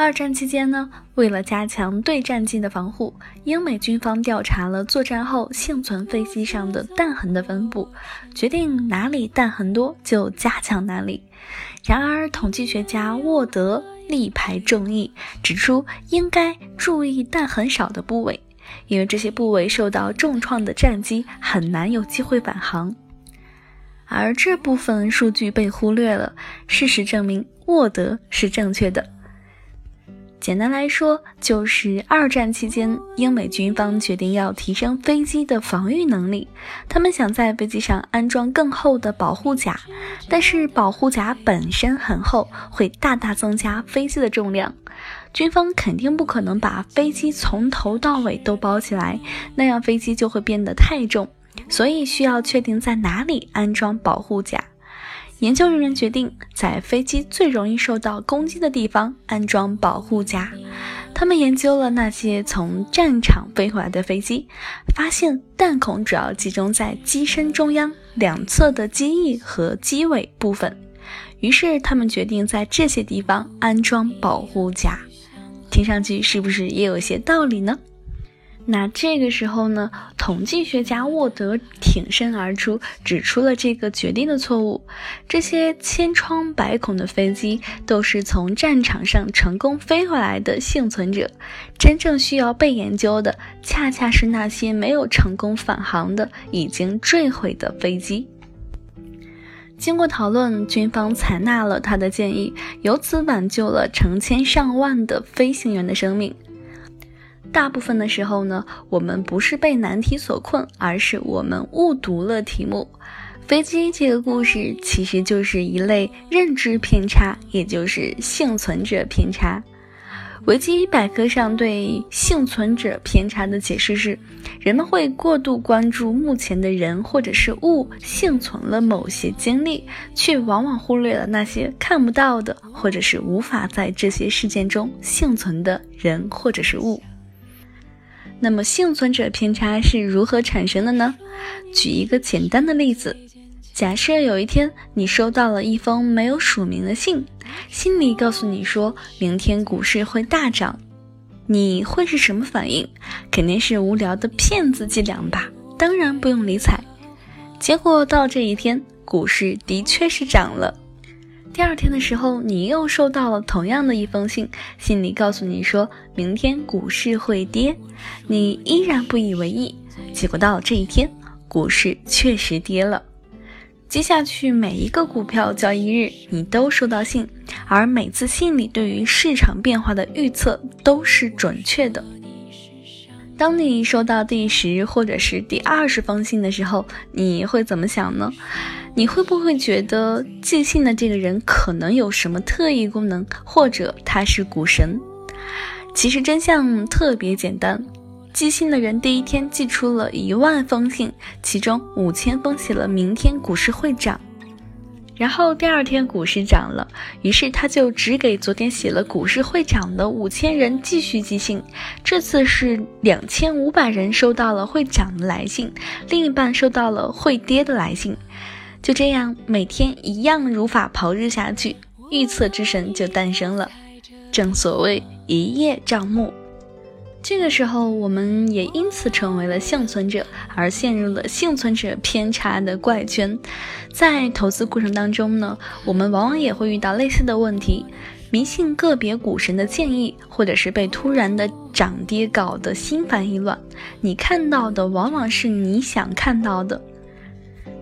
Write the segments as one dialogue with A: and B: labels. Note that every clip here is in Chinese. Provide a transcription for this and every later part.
A: 二战期间呢，为了加强对战机的防护，英美军方调查了作战后幸存飞机上的弹痕的分布，决定哪里弹痕多就加强哪里。然而，统计学家沃德力排众议，指出应该注意弹痕少的部位，因为这些部位受到重创的战机很难有机会返航。而这部分数据被忽略了，事实证明沃德是正确的。简单来说，就是二战期间，英美军方决定要提升飞机的防御能力。他们想在飞机上安装更厚的保护甲，但是保护甲本身很厚，会大大增加飞机的重量。军方肯定不可能把飞机从头到尾都包起来，那样飞机就会变得太重。所以需要确定在哪里安装保护甲。研究人员决定在飞机最容易受到攻击的地方安装保护甲。他们研究了那些从战场飞回来的飞机，发现弹孔主要集中在机身中央、两侧的机翼和机尾部分。于是他们决定在这些地方安装保护甲。听上去是不是也有些道理呢？那这个时候呢，统计学家沃德挺身而出，指出了这个决定的错误。这些千疮百孔的飞机都是从战场上成功飞回来的幸存者，真正需要被研究的，恰恰是那些没有成功返航的、已经坠毁的飞机。经过讨论，军方采纳了他的建议，由此挽救了成千上万的飞行员的生命。大部分的时候呢，我们不是被难题所困，而是我们误读了题目。飞机这个故事其实就是一类认知偏差，也就是幸存者偏差。维基百科上对幸存者偏差的解释是：人们会过度关注目前的人或者是物幸存了某些经历，却往往忽略了那些看不到的，或者是无法在这些事件中幸存的人或者是物。那么幸存者偏差是如何产生的呢？举一个简单的例子，假设有一天你收到了一封没有署名的信，信里告诉你说明天股市会大涨，你会是什么反应？肯定是无聊的骗子伎俩吧？当然不用理睬。结果到这一天，股市的确是涨了。第二天的时候，你又收到了同样的一封信，信里告诉你说明天股市会跌，你依然不以为意。结果到了这一天，股市确实跌了。接下去每一个股票交易日，你都收到信，而每次信里对于市场变化的预测都是准确的。当你收到第十或者是第二十封信的时候，你会怎么想呢？你会不会觉得寄信的这个人可能有什么特异功能，或者他是股神？其实真相特别简单，寄信的人第一天寄出了一万封信，其中五千封写了明天股市会涨，然后第二天股市涨了，于是他就只给昨天写了股市会涨的五千人继续寄信。这次是两千五百人收到了会涨的来信，另一半收到了会跌的来信。就这样，每天一样如法炮制下去，预测之神就诞生了。正所谓一叶障目。这个时候，我们也因此成为了幸存者，而陷入了幸存者偏差的怪圈。在投资过程当中呢，我们往往也会遇到类似的问题：迷信个别股神的建议，或者是被突然的涨跌搞得心烦意乱。你看到的往往是你想看到的。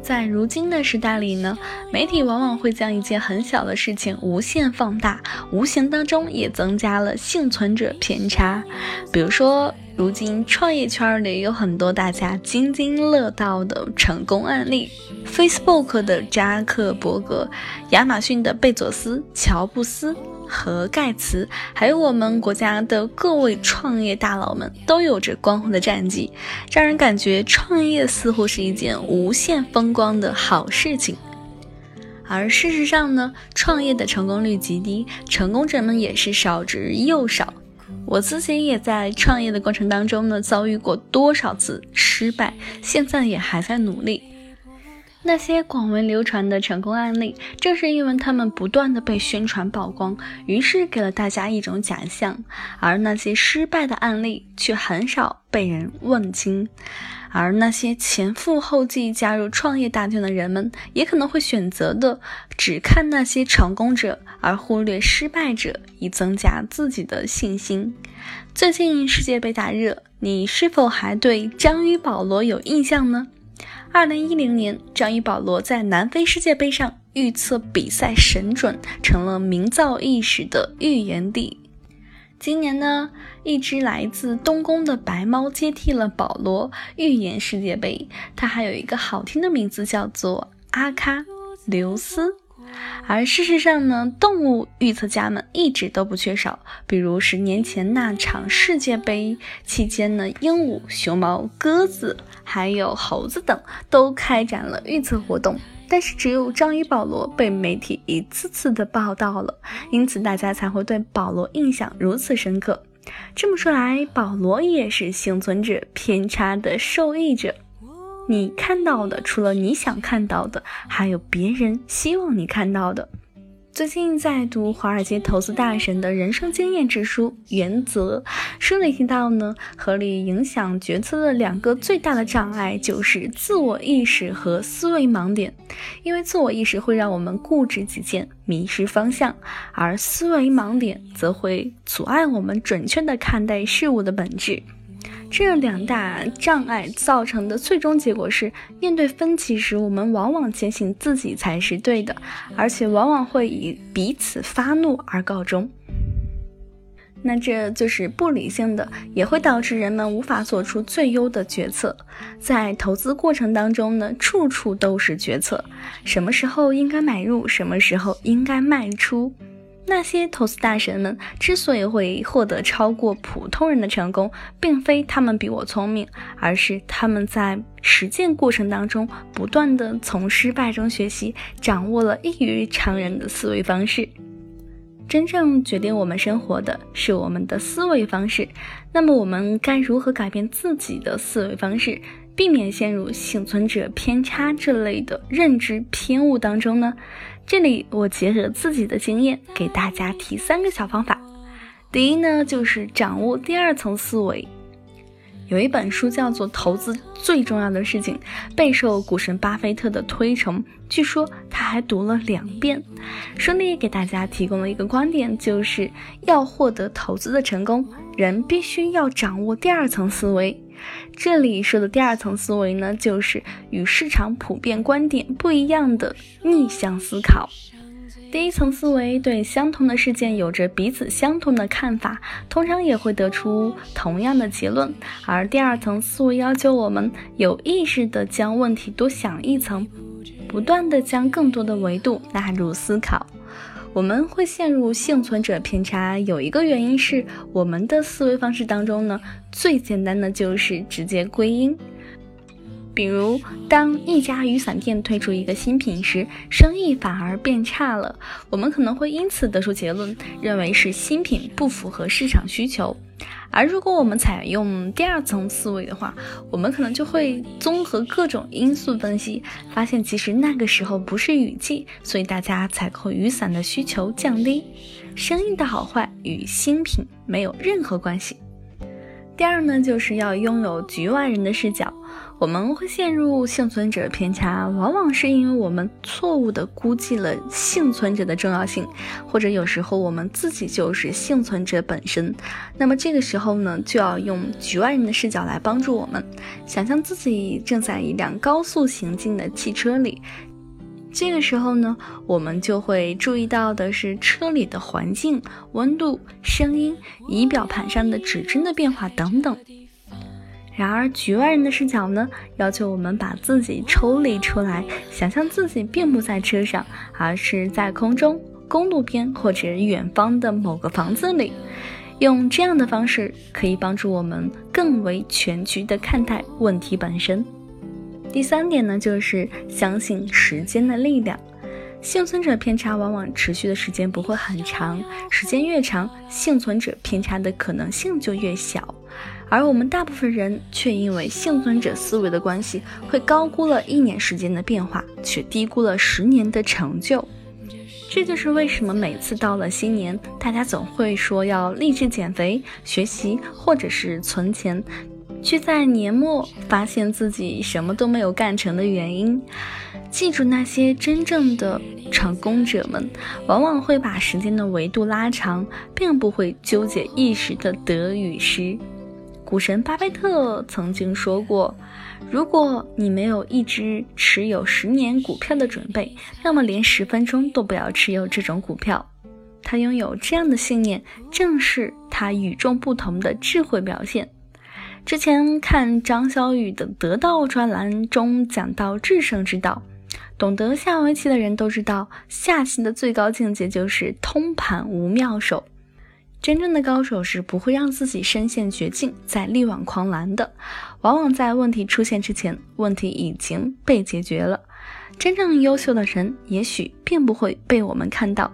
A: 在如今的时代里呢，媒体往往会将一件很小的事情无限放大，无形当中也增加了幸存者偏差。比如说，如今创业圈里有很多大家津津乐道的成功案例，Facebook 的扎克伯格、亚马逊的贝佐斯、乔布斯、和盖茨，还有我们国家的各位创业大佬们，都有着光辉的战绩，让人感觉创业似乎是一件无限风光的好事情。而事实上呢，创业的成功率极低，成功者们也是少之又少。我自己也在创业的过程当中呢，遭遇过多少次失败，现在也还在努力。那些广为流传的成功案例，正是因为他们不断的被宣传曝光，于是给了大家一种假象；而那些失败的案例，却很少被人问津。而那些前赴后继加入创业大军的人们，也可能会选择的只看那些成功者，而忽略失败者，以增加自己的信心。最近世界杯大热，你是否还对章鱼保罗有印象呢？二零一零年，章鱼保罗在南非世界杯上预测比赛神准，成了名噪一时的预言帝。今年呢，一只来自东宫的白猫接替了保罗预言世界杯。它还有一个好听的名字，叫做阿卡琉斯。而事实上呢，动物预测家们一直都不缺少。比如十年前那场世界杯期间呢，鹦鹉、熊猫、鸽子还有猴子等都开展了预测活动。但是只有章鱼保罗被媒体一次次的报道了，因此大家才会对保罗印象如此深刻。这么说来，保罗也是幸存者偏差的受益者。你看到的，除了你想看到的，还有别人希望你看到的。最近在读华尔街投资大神的人生经验之书《原则》，书里提到呢，合理影响决策的两个最大的障碍就是自我意识和思维盲点。因为自我意识会让我们固执己见、迷失方向，而思维盲点则会阻碍我们准确地看待事物的本质。这两大障碍造成的最终结果是，面对分歧时，我们往往坚信自己才是对的，而且往往会以彼此发怒而告终。那这就是不理性的，也会导致人们无法做出最优的决策。在投资过程当中呢，处处都是决策，什么时候应该买入，什么时候应该卖出。那些投资大神们之所以会获得超过普通人的成功，并非他们比我聪明，而是他们在实践过程当中不断的从失败中学习，掌握了异于常人的思维方式。真正决定我们生活的是我们的思维方式。那么，我们该如何改变自己的思维方式，避免陷入幸存者偏差这类的认知偏误当中呢？这里我结合自己的经验，给大家提三个小方法。第一呢，就是掌握第二层思维。有一本书叫做《投资最重要的事情》，备受股神巴菲特的推崇，据说他还读了两遍。书里给大家提供了一个观点，就是要获得投资的成功，人必须要掌握第二层思维。这里说的第二层思维呢，就是与市场普遍观点不一样的逆向思考。第一层思维对相同的事件有着彼此相同的看法，通常也会得出同样的结论。而第二层思维要求我们有意识地将问题多想一层，不断地将更多的维度纳入思考。我们会陷入幸存者偏差，有一个原因是我们的思维方式当中呢，最简单的就是直接归因。比如，当一家雨伞店推出一个新品时，生意反而变差了，我们可能会因此得出结论，认为是新品不符合市场需求。而如果我们采用第二层思维的话，我们可能就会综合各种因素分析，发现其实那个时候不是雨季，所以大家采购雨伞的需求降低，生意的好坏与新品没有任何关系。第二呢，就是要拥有局外人的视角。我们会陷入幸存者偏差，往往是因为我们错误地估计了幸存者的重要性，或者有时候我们自己就是幸存者本身。那么这个时候呢，就要用局外人的视角来帮助我们，想象自己正在一辆高速行进的汽车里。这个时候呢，我们就会注意到的是车里的环境、温度、声音、仪表盘上的指针的变化等等。然而，局外人的视角呢，要求我们把自己抽离出来，想象自己并不在车上，而是在空中，公路边或者远方的某个房子里。用这样的方式可以帮助我们更为全局地看待问题本身。第三点呢，就是相信时间的力量。幸存者偏差往往持续的时间不会很长，时间越长，幸存者偏差的可能性就越小。而我们大部分人却因为幸存者思维的关系，会高估了一年时间的变化，却低估了十年的成就。这就是为什么每次到了新年，大家总会说要励志减肥、学习或者是存钱，却在年末发现自己什么都没有干成的原因。记住，那些真正的成功者们，往往会把时间的维度拉长，并不会纠结一时的得与失。股神巴菲特曾经说过：“如果你没有一只持有十年股票的准备，那么连十分钟都不要持有这种股票。”他拥有这样的信念，正是他与众不同的智慧表现。之前看张小雨的《得道》专栏中讲到制胜之道，懂得下围棋的人都知道，下棋的最高境界就是通盘无妙手。真正的高手是不会让自己身陷绝境再力挽狂澜的，往往在问题出现之前，问题已经被解决了。真正优秀的人也许并不会被我们看到。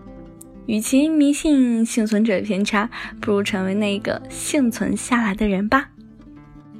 A: 与其迷信幸存者偏差，不如成为那个幸存下来的人吧。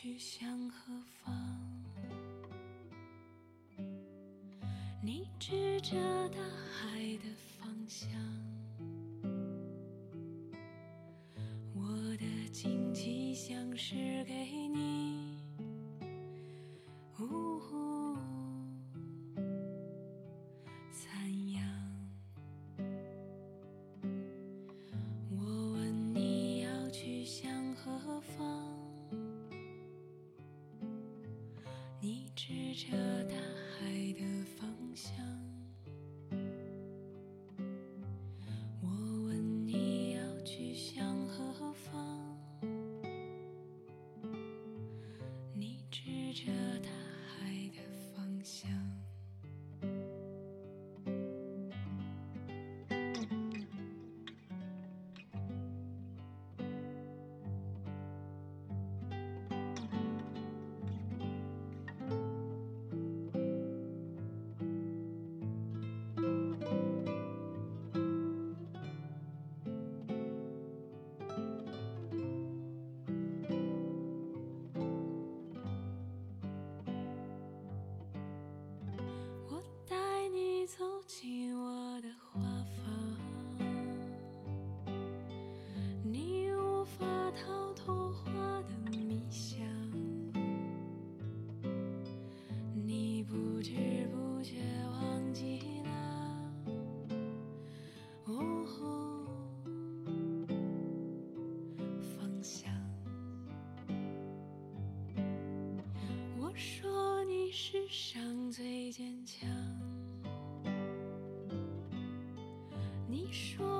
A: 去向何方你指着大海的方向，我的惊奇像是给
B: 指着大海的方向。你说。